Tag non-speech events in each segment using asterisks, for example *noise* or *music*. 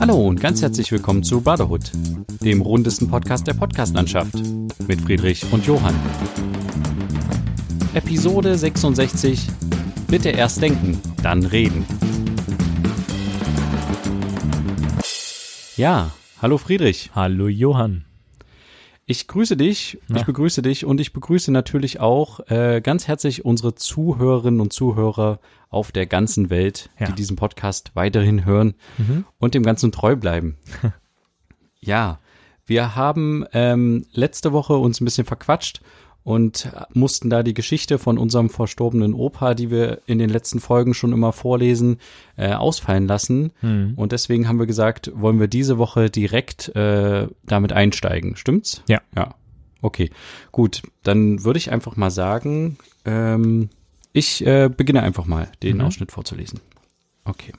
Hallo und ganz herzlich willkommen zu Brotherhood, dem rundesten Podcast der Podcastlandschaft mit Friedrich und Johann. Episode 66 Bitte erst denken, dann reden. Ja, hallo Friedrich. Hallo Johann. Ich grüße dich, ich begrüße dich und ich begrüße natürlich auch äh, ganz herzlich unsere Zuhörerinnen und Zuhörer auf der ganzen Welt, Ja. die diesen Podcast weiterhin hören Mhm. und dem Ganzen treu bleiben. *laughs* ja, wir haben ähm, letzte Woche uns ein bisschen verquatscht und mussten da die Geschichte von unserem verstorbenen Opa, die wir in den letzten Folgen schon immer vorlesen, äh, ausfallen lassen. Mhm. Und deswegen haben wir gesagt, wollen wir diese Woche direkt äh, damit einsteigen. Stimmt's? Ja. Ja. Okay, gut. Dann würde ich einfach mal sagen, ähm, ich äh, beginne einfach mal, den Mhm. Ausschnitt vorzulesen. Okay.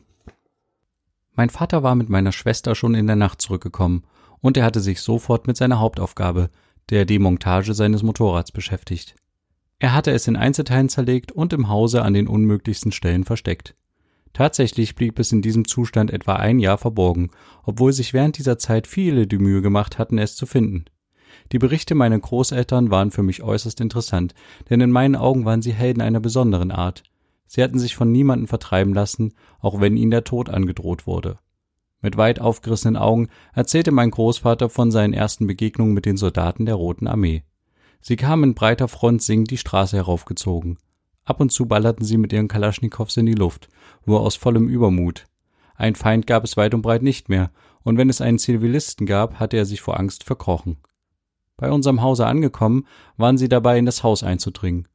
Mein Vater war mit meiner Schwester schon in der Nacht zurückgekommen und er hatte sich sofort mit seiner Hauptaufgabe, der Demontage seines Motorrads beschäftigt. Er hatte es in Einzelteilen zerlegt und im Hause an den unmöglichsten Stellen versteckt. Tatsächlich blieb es in diesem Zustand etwa ein Jahr verborgen, obwohl sich während dieser Zeit viele die Mühe gemacht hatten, es zu finden. Die Berichte meiner Großeltern waren für mich äußerst interessant, denn in meinen Augen waren sie Helden einer besonderen Art. Sie hatten sich von niemandem vertreiben lassen, auch wenn ihnen der Tod angedroht wurde. Mit weit aufgerissenen Augen erzählte mein Großvater von seinen ersten Begegnungen mit den Soldaten der Roten Armee. Sie kamen in breiter Front singend die Straße heraufgezogen. Ab und zu ballerten sie mit ihren Kalaschnikows in die Luft, nur aus vollem Übermut. Ein Feind gab es weit und breit nicht mehr, und wenn es einen Zivilisten gab, hatte er sich vor Angst verkrochen. Bei unserem Hause angekommen, waren sie dabei, in das Haus einzudringen.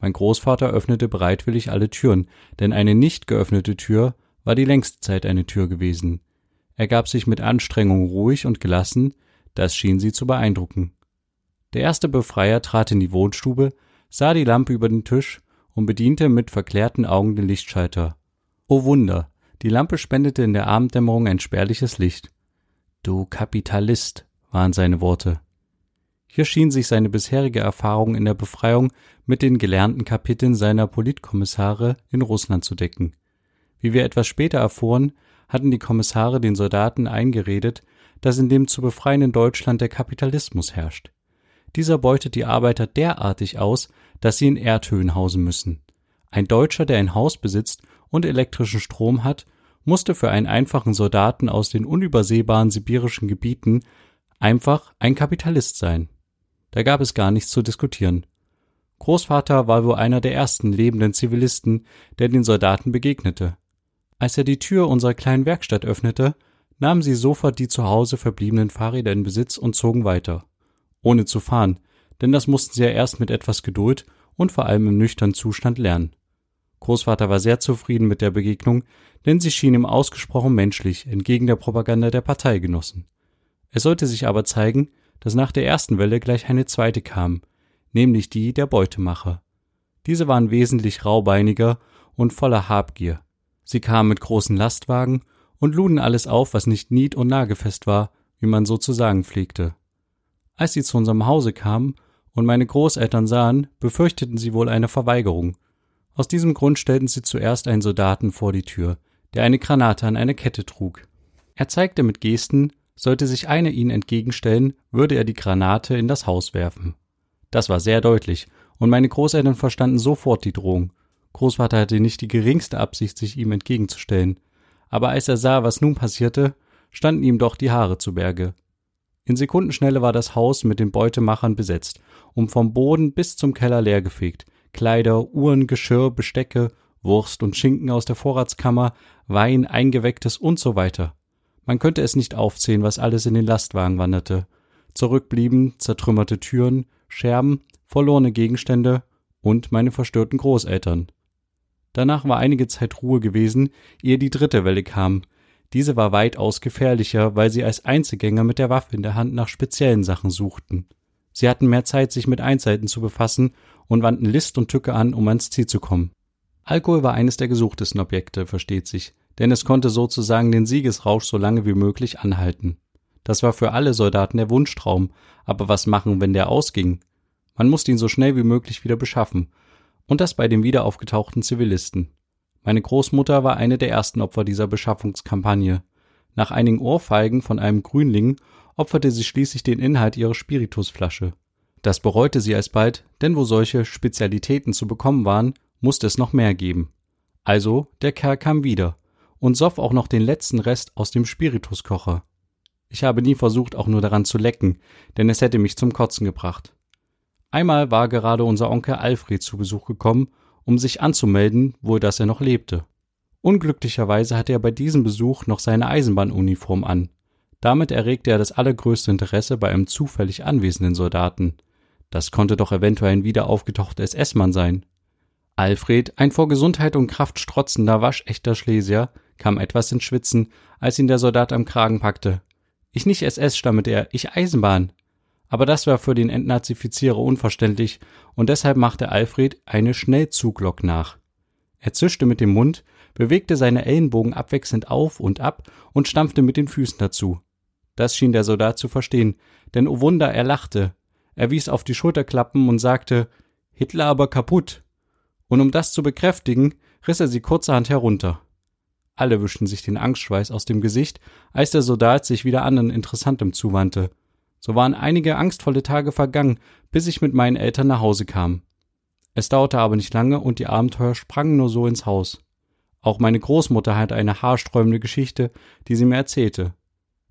Mein Großvater öffnete bereitwillig alle Türen, denn eine nicht geöffnete Tür war die längste Zeit eine Tür gewesen. Er gab sich mit Anstrengung ruhig und gelassen, das schien sie zu beeindrucken. Der erste Befreier trat in die Wohnstube, sah die Lampe über den Tisch und bediente mit verklärten Augen den Lichtschalter. O Wunder, die Lampe spendete in der Abenddämmerung ein spärliches Licht. Du Kapitalist, waren seine Worte. Hier schien sich seine bisherige Erfahrung in der Befreiung mit den gelernten Kapiteln seiner Politkommissare in Russland zu decken. Wie wir etwas später erfuhren, hatten die Kommissare den Soldaten eingeredet, dass in dem zu befreienden Deutschland der Kapitalismus herrscht. Dieser beutet die Arbeiter derartig aus, dass sie in Erdhöhen hausen müssen. Ein Deutscher, der ein Haus besitzt und elektrischen Strom hat, musste für einen einfachen Soldaten aus den unübersehbaren sibirischen Gebieten einfach ein Kapitalist sein. Da gab es gar nichts zu diskutieren. Großvater war wohl einer der ersten lebenden Zivilisten, der den Soldaten begegnete. Als er die Tür unserer kleinen Werkstatt öffnete, nahmen sie sofort die zu Hause verbliebenen Fahrräder in Besitz und zogen weiter. Ohne zu fahren, denn das mussten sie ja erst mit etwas Geduld und vor allem im nüchternen Zustand lernen. Großvater war sehr zufrieden mit der Begegnung, denn sie schien ihm ausgesprochen menschlich, entgegen der Propaganda der Parteigenossen. Es sollte sich aber zeigen, dass nach der ersten Welle gleich eine zweite kam, nämlich die der Beutemacher. Diese waren wesentlich raubeiniger und voller Habgier. Sie kamen mit großen Lastwagen und luden alles auf, was nicht nied- und nagelfest war, wie man so zu sagen pflegte. Als sie zu unserem Hause kamen und meine Großeltern sahen, befürchteten sie wohl eine Verweigerung. Aus diesem Grund stellten sie zuerst einen Soldaten vor die Tür, der eine Granate an eine Kette trug. Er zeigte mit Gesten, sollte sich einer ihnen entgegenstellen, würde er die Granate in das Haus werfen. Das war sehr deutlich, und meine Großeltern verstanden sofort die Drohung. Großvater hatte nicht die geringste Absicht, sich ihm entgegenzustellen. Aber als er sah, was nun passierte, standen ihm doch die Haare zu Berge. In Sekundenschnelle war das Haus mit den Beutemachern besetzt und vom Boden bis zum Keller leergefegt. Kleider, Uhren, Geschirr, Bestecke, Wurst und Schinken aus der Vorratskammer, Wein, Eingewecktes und so weiter. Man könnte es nicht aufzählen, was alles in den Lastwagen wanderte. Zurückblieben zertrümmerte Türen, Scherben, verlorene Gegenstände und meine verstörten Großeltern. Danach war einige Zeit Ruhe gewesen, ehe die dritte Welle kam. Diese war weitaus gefährlicher, weil sie als Einzelgänger mit der Waffe in der Hand nach speziellen Sachen suchten. Sie hatten mehr Zeit, sich mit Einzelheiten zu befassen und wandten List und Tücke an, um ans Ziel zu kommen. Alkohol war eines der gesuchtesten Objekte, versteht sich, denn es konnte sozusagen den Siegesrausch so lange wie möglich anhalten. Das war für alle Soldaten der Wunschtraum, aber was machen, wenn der ausging? Man musste ihn so schnell wie möglich wieder beschaffen, und das bei den wieder aufgetauchten Zivilisten. Meine Großmutter war eine der ersten Opfer dieser Beschaffungskampagne. Nach einigen Ohrfeigen von einem Grünling opferte sie schließlich den Inhalt ihrer Spiritusflasche. Das bereute sie alsbald, denn wo solche Spezialitäten zu bekommen waren, musste es noch mehr geben. Also, der Kerl kam wieder und soff auch noch den letzten Rest aus dem Spirituskocher. Ich habe nie versucht, auch nur daran zu lecken, denn es hätte mich zum Kotzen gebracht. Einmal war gerade unser Onkel Alfred zu Besuch gekommen, um sich anzumelden, wohl dass er noch lebte. Unglücklicherweise hatte er bei diesem Besuch noch seine Eisenbahnuniform an. Damit erregte er das allergrößte Interesse bei einem zufällig anwesenden Soldaten. Das konnte doch eventuell ein wieder aufgetauchter SS-Mann sein. Alfred, ein vor Gesundheit und Kraft strotzender, waschechter Schlesier, kam etwas ins Schwitzen, als ihn der Soldat am Kragen packte. Ich nicht SS, stammelte er, ich Eisenbahn. Aber das war für den Entnazifizierer unverständlich, und deshalb machte Alfred eine Schnellzuglok nach. Er zischte mit dem Mund, bewegte seine Ellenbogen abwechselnd auf und ab und stampfte mit den Füßen dazu. Das schien der Soldat zu verstehen, denn o oh Wunder, er lachte. Er wies auf die Schulterklappen und sagte, Hitler aber kaputt. Und um das zu bekräftigen, riss er sie kurzerhand herunter. Alle wischten sich den Angstschweiß aus dem Gesicht, als der Soldat sich wieder anderen Interessantem zuwandte. So waren einige angstvolle Tage vergangen, bis ich mit meinen Eltern nach Hause kam. Es dauerte aber nicht lange und die Abenteuer sprangen nur so ins Haus. Auch meine Großmutter hatte eine haarsträubende Geschichte, die sie mir erzählte.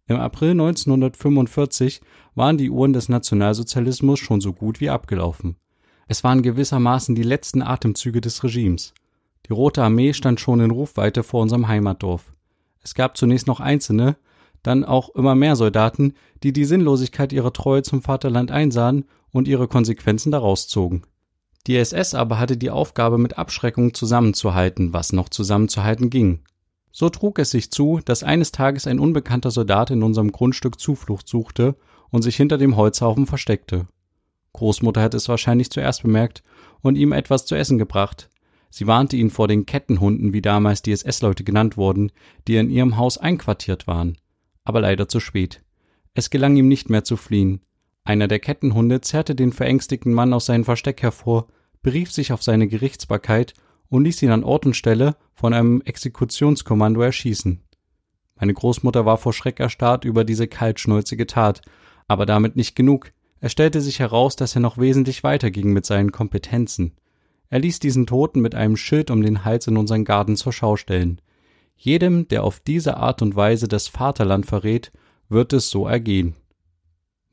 Im April 1945 waren die Uhren des Nationalsozialismus schon so gut wie abgelaufen. Es waren gewissermaßen die letzten Atemzüge des Regimes. Die Rote Armee stand schon in Rufweite vor unserem Heimatdorf. Es gab zunächst noch Einzelne, dann auch immer mehr Soldaten, die die Sinnlosigkeit ihrer Treue zum Vaterland einsahen und ihre Konsequenzen daraus zogen. Die SS aber hatte die Aufgabe, mit Abschreckung zusammenzuhalten, was noch zusammenzuhalten ging. So trug es sich zu, dass eines Tages ein unbekannter Soldat in unserem Grundstück Zuflucht suchte und sich hinter dem Holzhaufen versteckte. Großmutter hatte es wahrscheinlich zuerst bemerkt und ihm etwas zu essen gebracht. Sie warnte ihn vor den Kettenhunden, wie damals die SS-Leute genannt wurden, die in ihrem Haus einquartiert waren. Aber leider zu spät. Es gelang ihm nicht mehr zu fliehen. Einer der Kettenhunde zerrte den verängstigten Mann aus seinem Versteck hervor, berief sich auf seine Gerichtsbarkeit und ließ ihn an Ort und Stelle von einem Exekutionskommando erschießen. Meine Großmutter war vor Schreck erstarrt über diese kaltschnäuzige Tat, aber damit nicht genug. Es stellte sich heraus, dass er noch wesentlich weiter ging mit seinen Kompetenzen. Er ließ diesen Toten mit einem Schild um den Hals in unseren Garten zur Schau stellen. Jedem, der auf diese Art und Weise das Vaterland verrät, wird es so ergehen.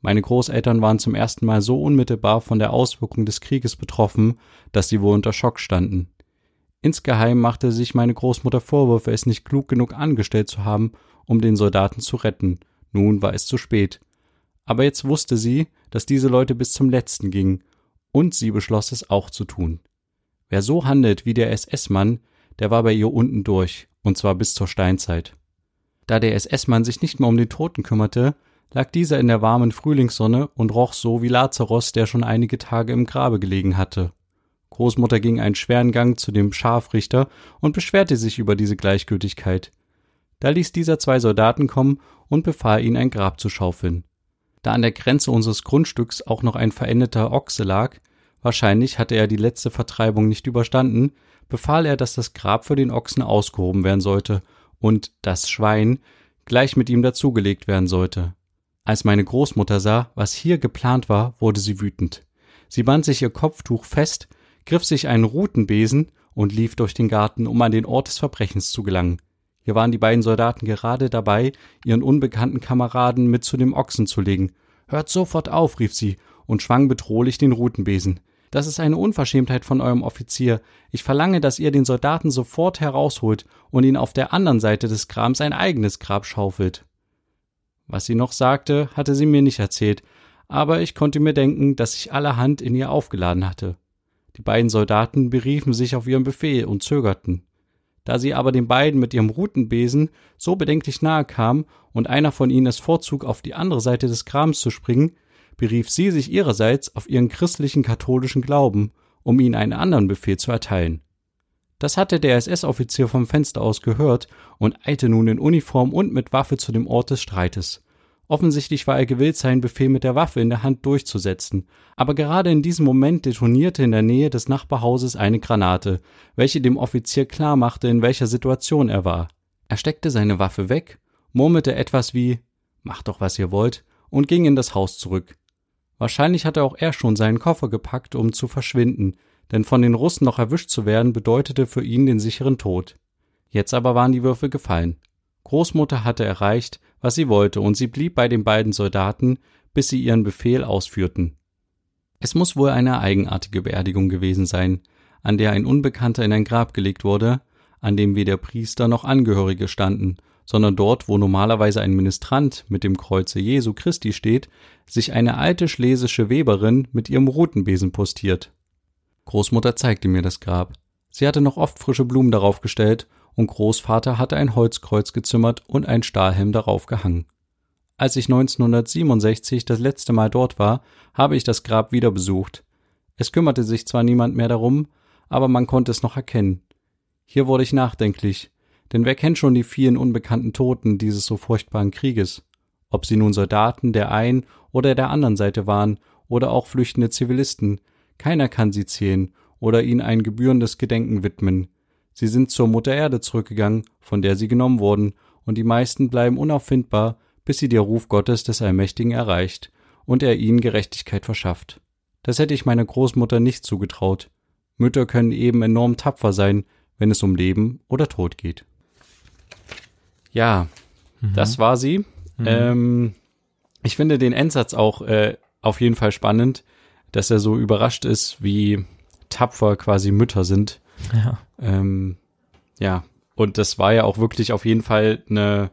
Meine Großeltern waren zum ersten Mal so unmittelbar von der Auswirkung des Krieges betroffen, dass sie wohl unter Schock standen. Insgeheim machte sich meine Großmutter Vorwürfe, es nicht klug genug angestellt zu haben, um den Soldaten zu retten. Nun war es zu spät. Aber jetzt wusste sie, dass diese Leute bis zum letzten gingen, und sie beschloss es auch zu tun. Wer so handelt wie der SS-Mann, der war bei ihr unten durch, und zwar bis zur Steinzeit. Da der SS-Mann sich nicht mehr um den Toten kümmerte, lag dieser in der warmen Frühlingssonne und roch so wie Lazarus, der schon einige Tage im Grabe gelegen hatte. Großmutter ging einen schweren Gang zu dem Scharfrichter und beschwerte sich über diese Gleichgültigkeit. Da ließ dieser zwei Soldaten kommen und befahl ihnen ein Grab zu schaufeln. Da an der Grenze unseres Grundstücks auch noch ein verendeter Ochse lag, wahrscheinlich hatte er die letzte Vertreibung nicht überstanden, befahl er, dass das Grab für den Ochsen ausgehoben werden sollte und das Schwein gleich mit ihm dazugelegt werden sollte. Als meine Großmutter sah, was hier geplant war, wurde sie wütend. Sie band sich ihr Kopftuch fest, griff sich einen Rutenbesen und lief durch den Garten, um an den Ort des Verbrechens zu gelangen. Hier waren die beiden Soldaten gerade dabei, ihren unbekannten Kameraden mit zu dem Ochsen zu legen. Hört sofort auf, rief sie und schwang bedrohlich den Rutenbesen. Das ist eine Unverschämtheit von eurem Offizier. Ich verlange, dass ihr den Soldaten sofort herausholt und ihn auf der anderen Seite des Grabs ein eigenes Grab schaufelt. Was sie noch sagte, hatte sie mir nicht erzählt, aber ich konnte mir denken, dass sich allerhand in ihr aufgeladen hatte. Die beiden Soldaten beriefen sich auf ihren Befehl und zögerten. Da sie aber den beiden mit ihrem Rutenbesen so bedenklich nahe kam und einer von ihnen es vorzog, auf die andere Seite des Grabens zu springen, berief sie sich ihrerseits auf ihren christlichen katholischen Glauben, um ihnen einen anderen Befehl zu erteilen. Das hatte der SS-Offizier vom Fenster aus gehört und eilte nun in Uniform und mit Waffe zu dem Ort des Streites. Offensichtlich war er gewillt, seinen Befehl mit der Waffe in der Hand durchzusetzen. Aber gerade in diesem Moment detonierte in der Nähe des Nachbarhauses eine Granate, welche dem Offizier klar machte, in welcher Situation er war. Er steckte seine Waffe weg murmelte etwas wie Macht doch, was ihr wollt, und ging in das Haus zurück. Wahrscheinlich hatte auch er schon seinen Koffer gepackt, um zu verschwinden, denn von den Russen noch erwischt zu werden bedeutete für ihn den sicheren Tod. Jetzt aber waren die Würfe gefallen. Großmutter hatte erreicht, was sie wollte, und sie blieb bei den beiden Soldaten, bis sie ihren Befehl ausführten. Es muss wohl eine eigenartige Beerdigung gewesen sein, an der ein Unbekannter in ein Grab gelegt wurde, an dem weder Priester noch Angehörige standen, sondern dort, wo normalerweise ein Ministrant mit dem Kreuze Jesu Christi steht, sich eine alte schlesische Weberin mit ihrem Rutenbesen postiert. Großmutter zeigte mir das Grab. Sie hatte noch oft frische Blumen darauf gestellt, und Großvater hatte ein Holzkreuz gezimmert und ein Stahlhelm darauf gehangen. Als ich 1967 das letzte Mal dort war, habe ich das Grab wieder besucht. Es kümmerte sich zwar niemand mehr darum, aber man konnte es noch erkennen. Hier wurde ich nachdenklich, denn wer kennt schon die vielen unbekannten Toten dieses so furchtbaren Krieges? Ob sie nun Soldaten der einen oder der anderen Seite waren oder auch flüchtende Zivilisten, keiner kann sie zählen oder ihnen ein gebührendes Gedenken widmen. Sie sind zur Mutter Erde zurückgegangen, von der sie genommen wurden, und die meisten bleiben unauffindbar, bis sie der Ruf Gottes des Allmächtigen erreicht und er ihnen Gerechtigkeit verschafft. Das hätte ich meiner Großmutter nicht zugetraut. Mütter können eben enorm tapfer sein, wenn es um Leben oder Tod geht. Ja, mhm. das war sie. Mhm. Ähm, ich finde den Endsatz auch äh, auf jeden Fall spannend, dass er so überrascht ist, wie tapfer quasi Mütter sind. Ja. Ähm, ja, und das war ja auch wirklich auf jeden Fall eine,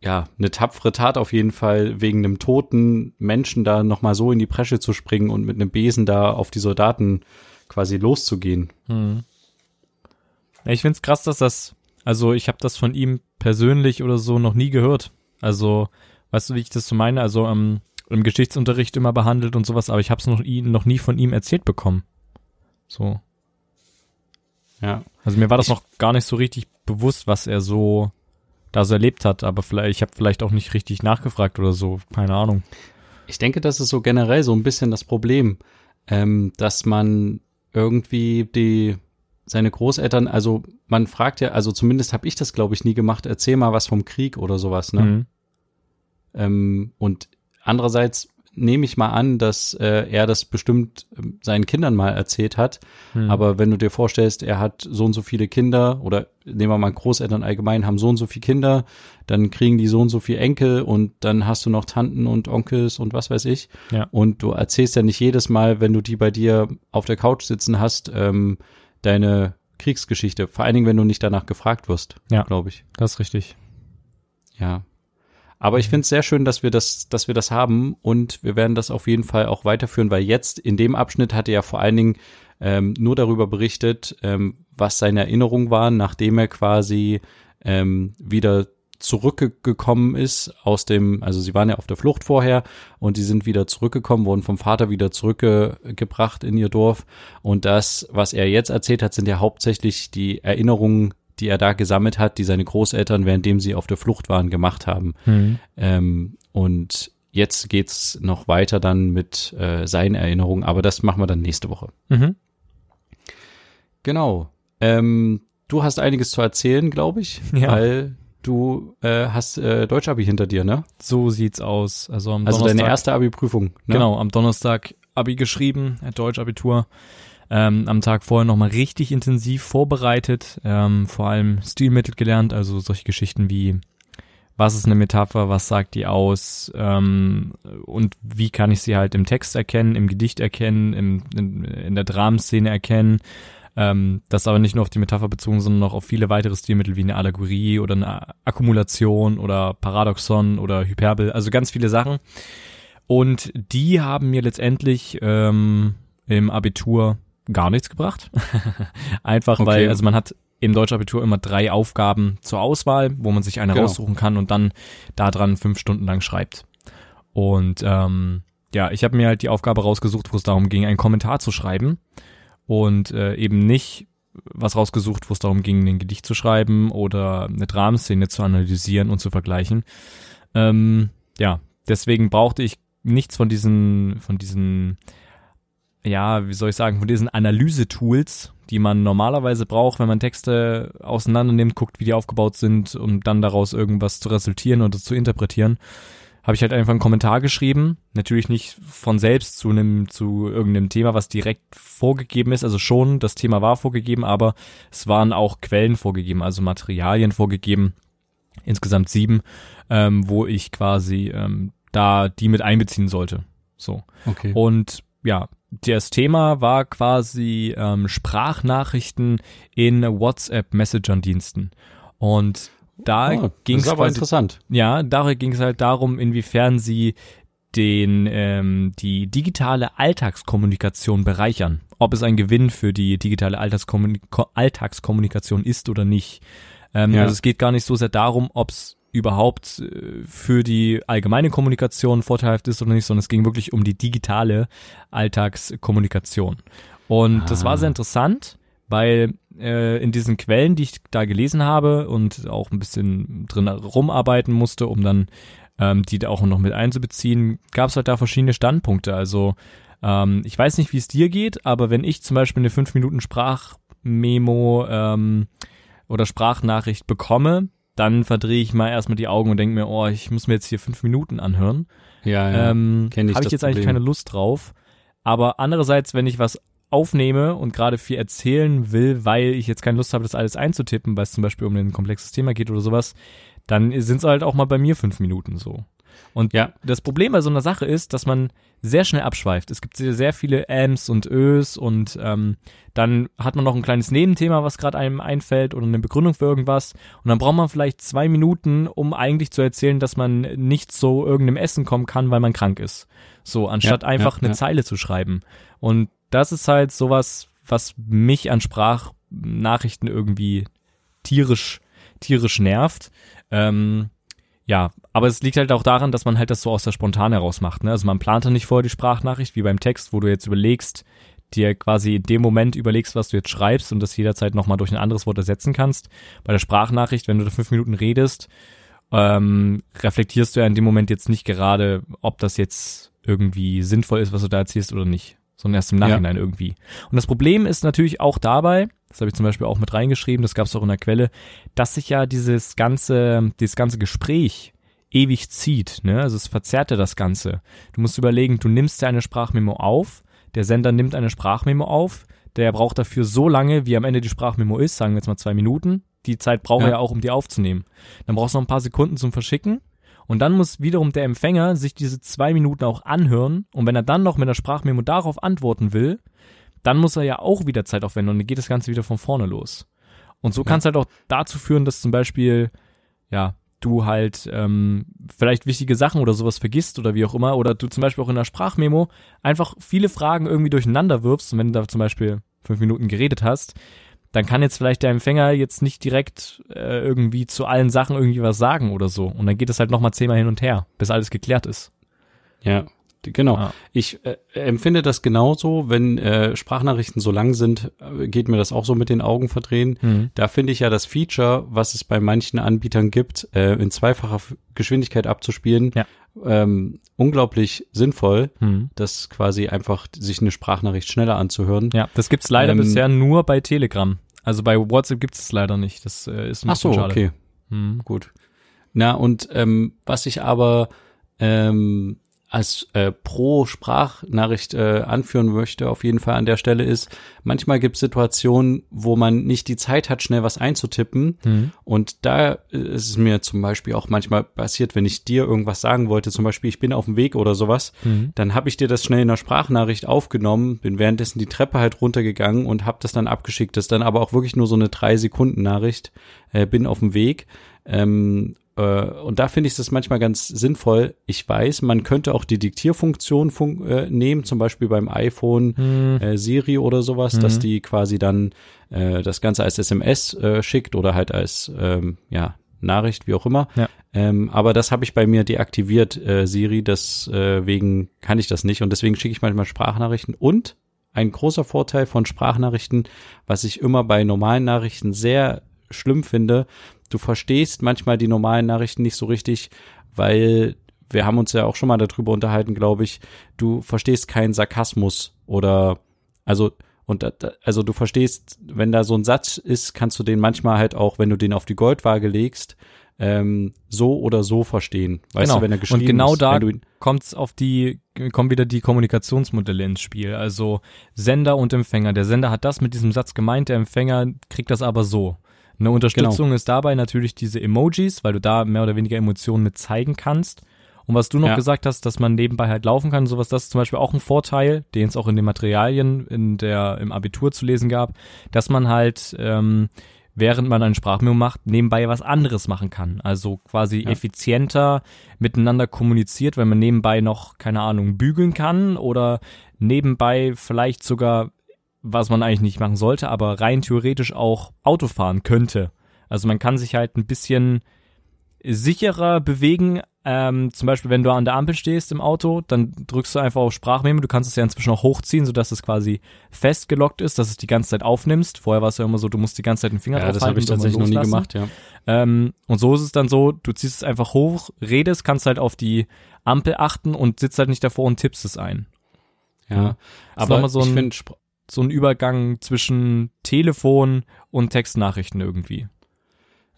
ja, eine tapfere Tat auf jeden Fall, wegen einem toten Menschen da nochmal so in die Presche zu springen und mit einem Besen da auf die Soldaten quasi loszugehen. Hm. Ich find's krass, dass das, also ich habe das von ihm persönlich oder so noch nie gehört. Also, weißt du, wie ich das so meine? Also ähm, im Geschichtsunterricht immer behandelt und sowas, aber ich habe es noch, noch nie von ihm erzählt bekommen. So. Ja. Also mir war das ich, noch gar nicht so richtig bewusst, was er so da so erlebt hat, aber vielleicht, ich habe vielleicht auch nicht richtig nachgefragt oder so, keine Ahnung. Ich denke, das ist so generell so ein bisschen das Problem, ähm, dass man irgendwie die seine Großeltern, also man fragt ja, also zumindest habe ich das, glaube ich, nie gemacht, erzähl mal was vom Krieg oder sowas, ne? Mhm. Ähm, und andererseits nehme ich mal an, dass äh, er das bestimmt äh, seinen Kindern mal erzählt hat. Mhm. Aber wenn du dir vorstellst, er hat so und so viele Kinder oder nehmen wir mal Großeltern allgemein, haben so und so viele Kinder, dann kriegen die so und so viele Enkel und dann hast du noch Tanten und Onkels und was weiß ich. Ja. Und du erzählst ja nicht jedes Mal, wenn du die bei dir auf der Couch sitzen hast, ähm, deine Kriegsgeschichte. Vor allen Dingen, wenn du nicht danach gefragt wirst, ja, glaube ich. Das ist richtig. Ja. Aber ich finde es sehr schön, dass wir das, dass wir das haben und wir werden das auf jeden Fall auch weiterführen, weil jetzt in dem Abschnitt hat er ja vor allen Dingen ähm, nur darüber berichtet, ähm, was seine Erinnerungen waren, nachdem er quasi ähm, wieder zurückgekommen ist aus dem, also sie waren ja auf der Flucht vorher und sie sind wieder zurückgekommen, wurden vom Vater wieder zurückgebracht in ihr Dorf. Und das, was er jetzt erzählt hat, sind ja hauptsächlich die Erinnerungen, die er da gesammelt hat, die seine Großeltern, währenddem sie auf der Flucht waren, gemacht haben. Mhm. Ähm, und jetzt geht's noch weiter dann mit äh, seinen Erinnerungen, aber das machen wir dann nächste Woche. Mhm. Genau. Ähm, du hast einiges zu erzählen, glaube ich, ja. weil du äh, hast äh, Deutsch-Abi hinter dir, ne? So sieht's aus. Also, am also Donnerstag, deine erste Abi-Prüfung. Ne? Genau, am Donnerstag Abi geschrieben, äh, Deutsch-Abitur. Ähm, am Tag vorher nochmal richtig intensiv vorbereitet, ähm, vor allem Stilmittel gelernt, also solche Geschichten wie was ist eine Metapher, was sagt die aus ähm, und wie kann ich sie halt im Text erkennen, im Gedicht erkennen, im, in, in der Dramenszene erkennen ähm, das aber nicht nur auf die Metapher bezogen, sondern auch auf viele weitere Stilmittel wie eine Allegorie oder eine Akkumulation oder Paradoxon oder Hyperbel, also ganz viele Sachen. Und die haben mir letztendlich ähm, im Abitur gar nichts gebracht. *laughs* Einfach okay. weil, also man hat im Deutschabitur immer drei Aufgaben zur Auswahl, wo man sich eine genau. raussuchen kann und dann daran fünf Stunden lang schreibt. Und ähm, ja, ich habe mir halt die Aufgabe rausgesucht, wo es darum ging, einen Kommentar zu schreiben und äh, eben nicht was rausgesucht, wo es darum ging, ein Gedicht zu schreiben oder eine Dramenszene zu analysieren und zu vergleichen. Ähm, ja, deswegen brauchte ich nichts von diesen, von diesen, ja, wie soll ich sagen, von diesen Analyse-Tools, die man normalerweise braucht, wenn man Texte auseinander nimmt, guckt, wie die aufgebaut sind, um dann daraus irgendwas zu resultieren oder zu interpretieren, habe ich halt einfach einen Kommentar geschrieben. Natürlich nicht von selbst zu einem, zu irgendeinem Thema, was direkt vorgegeben ist. Also schon, das Thema war vorgegeben, aber es waren auch Quellen vorgegeben, also Materialien vorgegeben. Insgesamt sieben, ähm, wo ich quasi ähm, da die mit einbeziehen sollte. So. Okay. Und ja, das Thema war quasi ähm, Sprachnachrichten in WhatsApp-Messagern-Diensten. Und da Oh, ging das es aber quasi interessant. ja, da ging es halt darum, inwiefern sie den ähm, die digitale Alltagskommunikation bereichern. Ob es ein Gewinn für die digitale Alltagskommunik Alltagskommunikation ist oder nicht. Ähm, Ja. Also es geht gar nicht so sehr darum, ob es überhaupt äh, für die allgemeine Kommunikation vorteilhaft ist oder nicht, sondern es ging wirklich um die digitale Alltagskommunikation. Und das war Ah. sehr interessant, weil äh, in diesen Quellen, die ich da gelesen habe und auch ein bisschen drin rumarbeiten musste, um dann ähm, die da auch noch mit einzubeziehen, gab es halt da verschiedene Standpunkte. Also ähm, ich weiß nicht, wie es dir geht, aber wenn ich zum Beispiel eine 5 Minuten Sprachmemo ähm, oder Sprachnachricht bekomme, dann verdrehe ich mal erstmal die Augen und denke mir, oh, ich muss mir jetzt hier fünf Minuten anhören. Ja, ja. ähm, Habe ich jetzt eigentlich Problem. keine Lust drauf. Aber andererseits, wenn ich was aufnehme und gerade viel erzählen will, weil ich jetzt keine Lust habe, das alles einzutippen, weil es zum Beispiel um ein komplexes Thema geht oder sowas, dann sind es halt auch mal bei mir fünf Minuten so. Und Ja. das Problem bei so einer Sache ist, dass man sehr schnell abschweift. Es gibt sehr, sehr viele Ms und Ös und ähm, dann hat man noch ein kleines Nebenthema, was gerade einem einfällt oder eine Begründung für irgendwas. Und dann braucht man vielleicht zwei Minuten, um eigentlich zu erzählen, dass man nicht zu irgendeinem Essen kommen kann, weil man krank ist. So, anstatt Ja, einfach ja, eine. Zeile zu schreiben. Und das ist halt sowas, was mich an Sprachnachrichten irgendwie tierisch, tierisch nervt. Ähm, ja, aber es liegt halt auch daran, dass man halt das so aus der Spontan heraus macht. Ne? Also man plant dann nicht vorher die Sprachnachricht, wie beim Text, wo du jetzt überlegst, dir quasi in dem Moment überlegst, was du jetzt schreibst und das jederzeit nochmal durch ein anderes Wort ersetzen kannst. Bei der Sprachnachricht, wenn du da fünf Minuten redest, ähm, reflektierst du ja in dem Moment jetzt nicht gerade, ob das jetzt irgendwie sinnvoll ist, was du da erzählst oder nicht, sondern erst im Ja. Nachhinein irgendwie. Und das Problem ist natürlich auch dabei, das habe ich zum Beispiel auch mit reingeschrieben, das gab es auch in der Quelle, dass sich ja dieses ganze, dieses ganze Gespräch ewig zieht, ne? Also es verzerrt ja das Ganze. Du musst überlegen, du nimmst ja eine Sprachmemo auf, der Sender nimmt eine Sprachmemo auf, der braucht dafür so lange, wie am Ende die Sprachmemo ist, sagen wir jetzt mal zwei Minuten. Die Zeit braucht Ja. er ja auch, um die aufzunehmen. Dann brauchst du noch ein paar Sekunden zum Verschicken. Und dann muss wiederum der Empfänger sich diese zwei Minuten auch anhören. Und wenn er dann noch mit der Sprachmemo darauf antworten will, dann muss er ja auch wieder Zeit aufwenden und dann geht das Ganze wieder von vorne los. Und so Ja. kann es halt auch dazu führen, dass zum Beispiel, ja, du halt ähm, vielleicht wichtige Sachen oder sowas vergisst oder wie auch immer, oder du zum Beispiel auch in der Sprachmemo einfach viele Fragen irgendwie durcheinander wirfst und wenn du da zum Beispiel fünf Minuten geredet hast, dann kann jetzt vielleicht der Empfänger jetzt nicht direkt äh, irgendwie zu allen Sachen irgendwie was sagen oder so. Und dann geht es halt nochmal zehnmal hin und her, bis alles geklärt ist. Ja, genau. Ah. Ich äh, empfinde das genauso, wenn äh, Sprachnachrichten so lang sind, äh, geht mir das auch so mit den Augen verdrehen. Mhm. Da finde ich ja das Feature, was es bei manchen Anbietern gibt, äh, in zweifacher Geschwindigkeit abzuspielen, Ja. ähm, unglaublich sinnvoll, Mhm. das quasi einfach sich eine Sprachnachricht schneller anzuhören. Ja, das gibt's leider Ähm, bisher nur bei Telegram. Also bei WhatsApp gibt's es leider nicht. Das äh, ist ein Ach so, bisschen schade. okay. Mhm. Gut. Na, und ähm, was ich aber ähm, als äh, pro Sprachnachricht äh, anführen möchte, auf jeden Fall an der Stelle ist, manchmal gibt es Situationen, wo man nicht die Zeit hat, schnell was einzutippen. Mhm. Und da äh, ist es mir zum Beispiel auch manchmal passiert, wenn ich dir irgendwas sagen wollte, zum Beispiel, ich bin auf dem Weg oder sowas, Mhm. dann habe ich dir das schnell in der Sprachnachricht aufgenommen, bin währenddessen die Treppe halt runtergegangen und habe das dann abgeschickt. Das ist dann aber auch wirklich nur so eine drei Sekunden Nachricht. Äh, bin auf dem Weg. Ähm, äh, und da finde ich das manchmal ganz sinnvoll. Ich weiß, man könnte auch die Diktierfunktion fun äh, nehmen, zum Beispiel beim iPhone Mhm. äh, Siri oder sowas, Mhm. dass die quasi dann äh, das Ganze als SMS äh, schickt oder halt als ähm, ja Nachricht, wie auch immer. Ja. Ähm, aber das habe ich bei mir deaktiviert, äh, Siri, deswegen kann ich das nicht und deswegen schicke ich manchmal Sprachnachrichten und ein großer Vorteil von Sprachnachrichten, was ich immer bei normalen Nachrichten sehr schlimm finde, du verstehst manchmal die normalen Nachrichten nicht so richtig, weil wir haben uns ja auch schon mal darüber unterhalten, glaube ich, du verstehst keinen Sarkasmus oder also Und also du verstehst, wenn da so ein Satz ist, kannst du den manchmal halt auch, wenn du den auf die Goldwaage legst, ähm, so oder so verstehen. Weißt genau. du, wenn er geschrieben Und genau ist, da kommt's auf die, kommen wieder die Kommunikationsmodelle ins Spiel. Also Sender und Empfänger. Der Sender hat das mit diesem Satz gemeint, der Empfänger kriegt das aber so. Eine Unterstützung Genau. ist dabei natürlich diese Emojis, weil du da mehr oder weniger Emotionen mit zeigen kannst. Und was du noch Ja. gesagt hast, dass man nebenbei halt laufen kann, sowas, das ist zum Beispiel auch ein Vorteil, den es auch in den Materialien in der, im Abitur zu lesen gab, dass man halt, ähm, während man ein Sprachmemo macht, nebenbei was anderes machen kann. Also quasi Ja. effizienter miteinander kommuniziert, wenn man nebenbei noch, keine Ahnung, bügeln kann oder nebenbei vielleicht sogar, was man eigentlich nicht machen sollte, aber rein theoretisch auch Auto fahren könnte. Also man kann sich halt ein bisschen sicherer bewegen. Ähm, zum Beispiel, wenn du an der Ampel stehst im Auto, dann drückst du einfach auf Sprachmemo. Du kannst es ja inzwischen auch hochziehen, sodass es quasi festgelockt ist, dass es die ganze Zeit aufnimmst. Vorher war es ja immer so, du musst die ganze Zeit den Finger ja, drauf das habe ich tatsächlich noch nie gemacht, ja. Ähm, und so ist es dann so, du ziehst es einfach hoch, redest, kannst halt auf die Ampel achten und sitzt halt nicht davor und tippst es ein. Ja, aber so ich ein- finde, Spr- So ein Übergang zwischen Telefon und Textnachrichten irgendwie.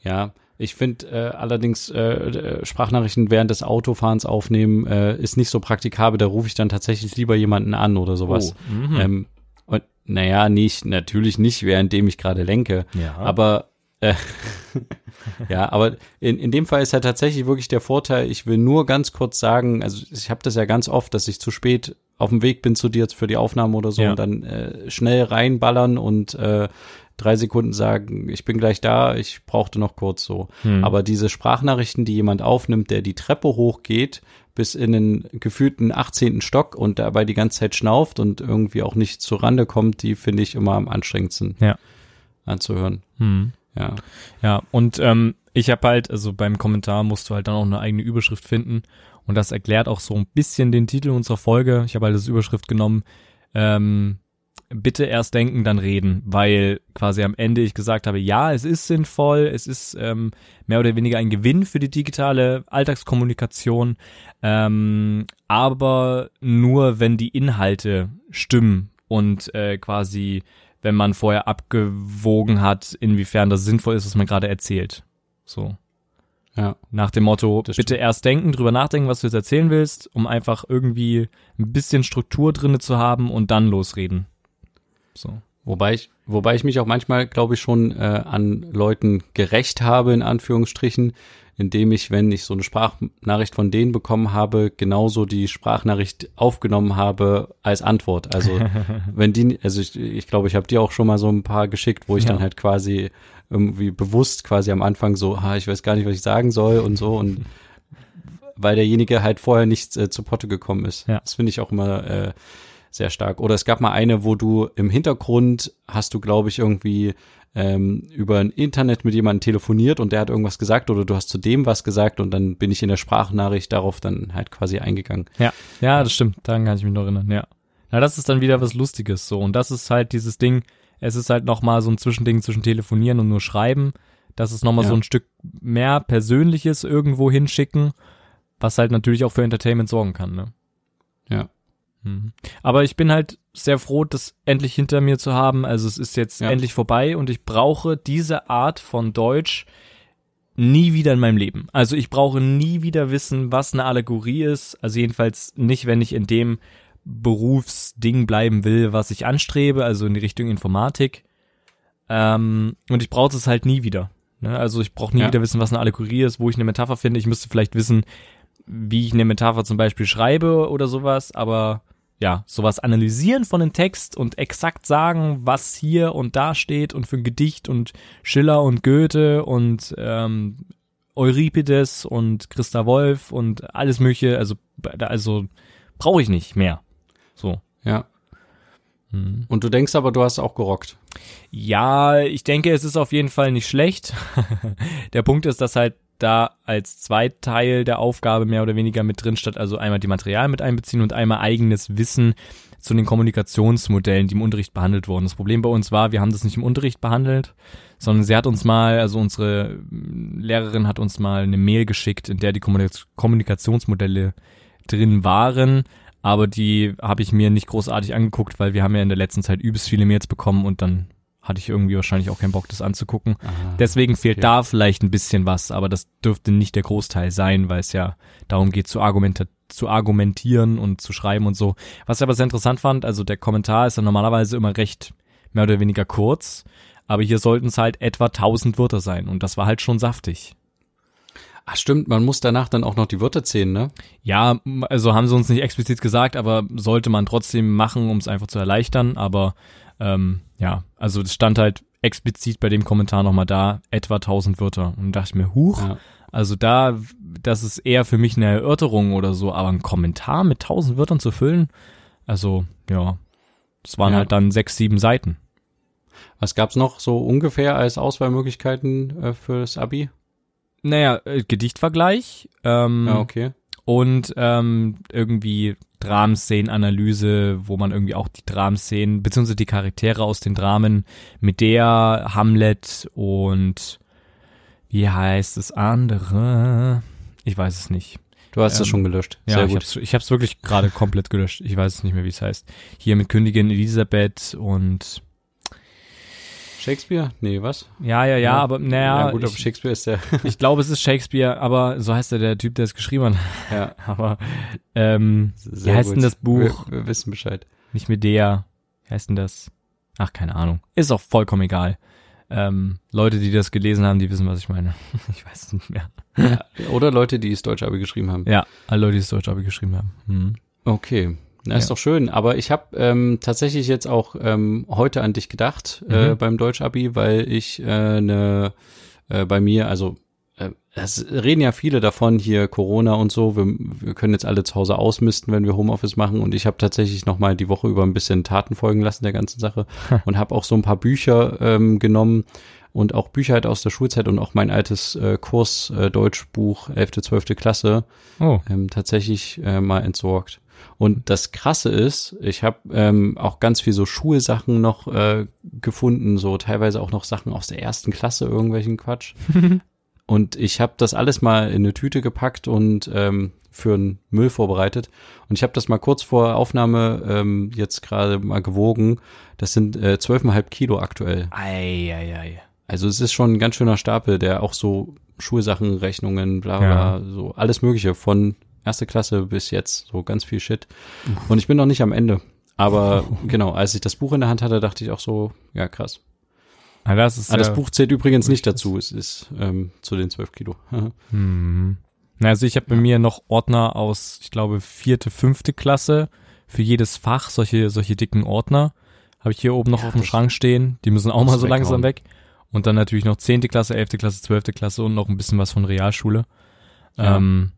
ja, ich finde äh, allerdings äh, äh, Sprachnachrichten während des Autofahrens aufnehmen äh, ist nicht so praktikabel. Da rufe ich dann tatsächlich lieber jemanden an oder sowas. Oh, mhm. Ähm, und naja, nicht, natürlich nicht, währenddem ich gerade lenke. ja. Aber äh, *laughs* ja, aber in, in dem Fall ist ja tatsächlich wirklich der Vorteil, ich will nur ganz kurz sagen, also ich habe das ja ganz oft, dass ich zu spät auf dem Weg bin zu dir jetzt für die Aufnahme oder so Ja. und dann äh, schnell reinballern und äh, drei Sekunden sagen, ich bin gleich da, ich brauchte noch kurz so. Hm. Aber diese Sprachnachrichten, die jemand aufnimmt, der die Treppe hochgeht, bis in den gefühlten 18. Stock und dabei die ganze Zeit schnauft und irgendwie auch nicht zur Rande kommt, die finde ich immer am anstrengendsten Ja. anzuhören. Hm. Ja. Ja, und ähm, ich habe halt, also beim Kommentar musst du halt dann auch eine eigene Überschrift finden. Und das erklärt auch so ein bisschen den Titel unserer Folge. Ich habe halt als Überschrift genommen, ähm, bitte erst denken, dann reden, weil quasi am Ende ich gesagt habe, ja, es ist sinnvoll, es ist ähm, mehr oder weniger ein Gewinn für die digitale Alltagskommunikation, ähm, aber nur wenn die Inhalte stimmen und äh, quasi wenn man vorher abgewogen hat, inwiefern das sinnvoll ist, was man gerade erzählt. So. Ja. Nach dem Motto, Das bitte erst denken, drüber nachdenken, was du jetzt erzählen willst, um einfach irgendwie ein bisschen Struktur drinne zu haben und dann losreden. So. Wobei ich, wobei ich mich auch manchmal, glaube ich, schon äh, an Leuten gerecht habe, in Anführungsstrichen, indem ich, wenn ich so eine Sprachnachricht von denen bekommen habe, genauso die Sprachnachricht aufgenommen habe als Antwort. Also *laughs* wenn die, also ich, ich glaube, ich habe dir auch schon mal so ein paar geschickt, wo ich Ja. dann halt quasi irgendwie bewusst quasi am Anfang so, ah, ich weiß gar nicht, was ich sagen soll und so und weil derjenige halt vorher nicht äh, zu Potte gekommen ist. Ja. Das finde ich auch immer äh, sehr stark. Oder es gab mal eine, wo du im Hintergrund hast du, glaube ich, irgendwie ähm, über ein Internet mit jemandem telefoniert und der hat irgendwas gesagt oder du hast zu dem was gesagt und dann bin ich in der Sprachnachricht darauf dann halt quasi eingegangen. Ja, ja, das stimmt. Daran kann ich mich noch erinnern, ja. Na, das ist dann wieder was Lustiges so. Und das ist halt dieses Ding, es ist halt nochmal so ein Zwischending zwischen telefonieren und nur schreiben. Das ist nochmal Ja. so ein Stück mehr Persönliches irgendwo hinschicken, was halt natürlich auch für Entertainment sorgen kann, ne? Ja. Mhm. Aber ich bin halt sehr froh, das endlich hinter mir zu haben. Also es ist jetzt Ja. endlich vorbei und ich brauche diese Art von Deutsch nie wieder in meinem Leben. Also ich brauche nie wieder wissen, was eine Allegorie ist. Also jedenfalls nicht, wenn ich in dem Berufsding bleiben will, was ich anstrebe, also in die Richtung Informatik. Ähm, und ich brauche es halt nie wieder. Ne? Also ich brauche nie Ja. wieder wissen, was eine Allegorie ist, wo ich eine Metapher finde. Ich müsste vielleicht wissen, wie ich eine Metapher zum Beispiel schreibe oder sowas, aber ja, sowas analysieren von dem Text und exakt sagen, was hier und da steht und für ein Gedicht und Schiller und Goethe und ähm, Euripides und Christa Wolf und alles mögliche, also also brauche ich nicht mehr. So. Ja. Hm. Und du denkst aber, du hast auch gerockt. Ja, ich denke, es ist auf jeden Fall nicht schlecht. *laughs* der Punkt ist, dass halt da als Zweiteil der Aufgabe mehr oder weniger mit drin statt, also einmal die Materialien mit einbeziehen und einmal eigenes Wissen zu den Kommunikationsmodellen, die im Unterricht behandelt wurden. Das Problem bei uns war, wir haben das nicht im Unterricht behandelt, sondern sie hat uns mal, also unsere Lehrerin hat uns mal eine Mail geschickt, in der die Kommunik- Kommunikationsmodelle drin waren, aber die habe ich mir nicht großartig angeguckt, weil wir haben ja in der letzten Zeit übelst viele Mails bekommen und dann hatte ich irgendwie wahrscheinlich auch keinen Bock, das anzugucken. Aha. Deswegen fehlt okay. da vielleicht ein bisschen was, aber das dürfte nicht der Großteil sein, weil es ja darum geht, zu, argumenta zu argumentieren und zu schreiben und so. Was ich aber sehr interessant fand, also der Kommentar ist ja normalerweise immer recht mehr oder weniger kurz, aber hier sollten es halt etwa 1000 Wörter sein und das war halt schon saftig. Ach stimmt, man muss danach dann auch noch die Wörter zählen, ne? Ja, also haben sie uns nicht explizit gesagt, aber sollte man trotzdem machen, um es einfach zu erleichtern. Aber ähm, ja, also es stand halt explizit bei dem Kommentar nochmal da, etwa 1000 Wörter. Und dachte ich mir, huch, Ja. also da, das ist eher für mich eine Erörterung oder so, aber ein Kommentar mit 1000 Wörtern zu füllen, also ja, es waren Ja. halt dann sechs, sieben Seiten. Was gab's noch so ungefähr als Auswahlmöglichkeiten äh, fürs Abi? Naja, äh, Gedichtvergleich ähm, Ja, okay. und ähm, irgendwie Dramenszenen-Analyse, wo man irgendwie auch die Dramenszenen, beziehungsweise die Charaktere aus den Dramen, Medea, Hamlet und wie heißt das andere? Ich weiß es nicht. Du hast es Ähm, schon gelöscht. Ja, Sehr ich gut. ich hab's wirklich gerade komplett gelöscht. Ich weiß es nicht mehr, wie es heißt. Hier mit Königin Elisabeth und Shakespeare? Nee, was? ja, ja, ja, Ja. aber naja, ja gut, aber ich, Shakespeare ist der. *laughs* ich glaube, es ist Shakespeare, aber so heißt er der Typ, der es geschrieben hat. ja, *laughs* Aber ähm, sehr wie heißt gut. denn das Buch? Wir, wir wissen Bescheid. Nicht Medea. Wie heißt denn das? Ach, keine Ahnung. Ist auch vollkommen egal. Ähm, Leute, die das gelesen haben, die wissen, was ich meine. *laughs* ich weiß es nicht mehr. Oder Leute, die das Deutsche Abi geschrieben haben. Ja, alle Leute, die das Deutsch Abi geschrieben haben. Hm. Okay. Na, ist Ja. doch schön. Aber ich habe ähm, tatsächlich jetzt auch ähm, heute an dich gedacht äh, Mhm. beim Deutsch-Abi, weil ich äh, ne, äh, bei mir, also äh, es reden ja viele davon hier Corona und so. Wir, wir können jetzt alle zu Hause ausmisten, wenn wir Homeoffice machen. Und ich habe tatsächlich noch mal die Woche über ein bisschen Taten folgen lassen der ganzen Sache und habe auch so ein paar Bücher ähm, genommen und auch Bücher halt aus der Schulzeit und auch mein altes äh, Kurs äh, Deutschbuch 11., 12. Klasse Oh. ähm, tatsächlich äh, mal entsorgt. Und das Krasse ist, ich habe ähm, auch ganz viel so Schulsachen noch äh, gefunden, so teilweise auch noch Sachen aus der ersten Klasse, irgendwelchen Quatsch. *laughs* und ich habe das alles mal in eine Tüte gepackt und ähm, für einen Müll vorbereitet. Und ich habe das mal kurz vor Aufnahme ähm, jetzt gerade mal gewogen. Das sind äh, 12,5 Kilo aktuell. Ei, ei, ei. Also es ist schon ein ganz schöner Stapel, der auch so Schulsachen, Rechnungen, bla bla, so alles Mögliche von erste Klasse bis jetzt, so ganz viel Shit. Und ich bin noch nicht am Ende. Aber *laughs* genau, als ich das Buch in der Hand hatte, dachte ich auch so, ja krass. Ah, das ist Ah, das ja- Buch zählt übrigens nicht dazu, es ist ähm, zu den 12 Kilo. *laughs* Hm. Also ich habe bei mir noch Ordner aus, ich glaube, vierte, fünfte Klasse. Für jedes Fach solche, solche dicken Ordner. Habe ich hier oben noch Ja, auf dem Schrank stehen. Die müssen auch mal so langsam weg. Und dann natürlich noch zehnte Klasse, elfte Klasse, zwölfte Klasse und noch ein bisschen was von Realschule. Ja. Ähm,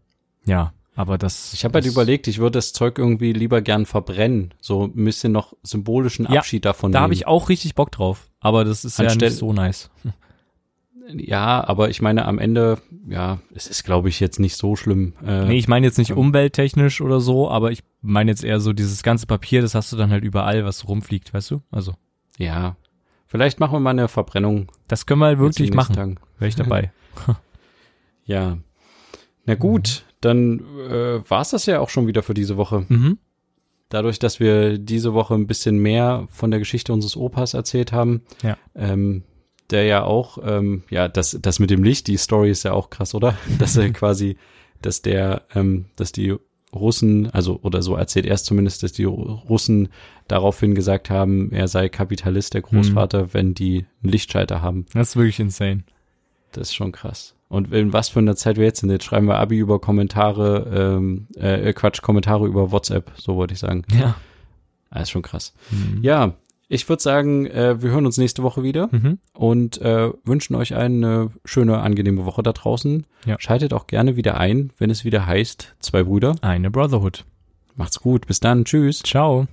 ja aber das. Ich habe halt überlegt, ich würde das Zeug irgendwie lieber gern verbrennen, so ein bisschen noch symbolischen Ja, Abschied davon Da habe ich auch richtig Bock drauf. Aber das ist ja Anstelle- nicht so nice. *laughs* Ja, aber ich meine am Ende, ja, es ist glaube ich jetzt nicht so schlimm. Äh, Nee, ich meine jetzt nicht ähm, umwelttechnisch oder so, aber ich meine jetzt eher so dieses ganze Papier, das hast du dann halt überall, was rumfliegt, weißt du? Also, Ja, vielleicht machen wir mal eine Verbrennung. das können wir halt wirklich machen. Wäre ich dabei. *laughs* Ja. Na gut, dann äh, war's das ja auch schon wieder für diese Woche. mhm. Dadurch, dass wir diese Woche ein bisschen mehr von der Geschichte unseres Opas erzählt haben, Ja. ähm, der ja auch, ähm, ja, das, das mit dem Licht, die Story ist ja auch krass, oder? *laughs* Dass er quasi, dass der, ähm, dass die Russen, also oder so erzählt er es zumindest, dass die Russen daraufhin gesagt haben, er sei Kapitalist, der Großvater, wenn die einen Lichtschalter haben. Das ist wirklich insane. Das ist schon krass. Und in was für einer Zeit wir jetzt sind, jetzt schreiben wir Abi über Kommentare, ähm, äh, Quatsch, Kommentare über WhatsApp, so wollte ich sagen. Ja. Das ist schon krass. Mhm. Ja, ich würde sagen, äh, wir hören uns nächste Woche wieder Mhm. und äh, wünschen euch eine schöne, angenehme Woche da draußen. Ja. Schaltet auch gerne wieder ein, wenn es wieder heißt, zwei Brüder. Eine Brotherhood. Macht's gut, bis dann, tschüss. Ciao.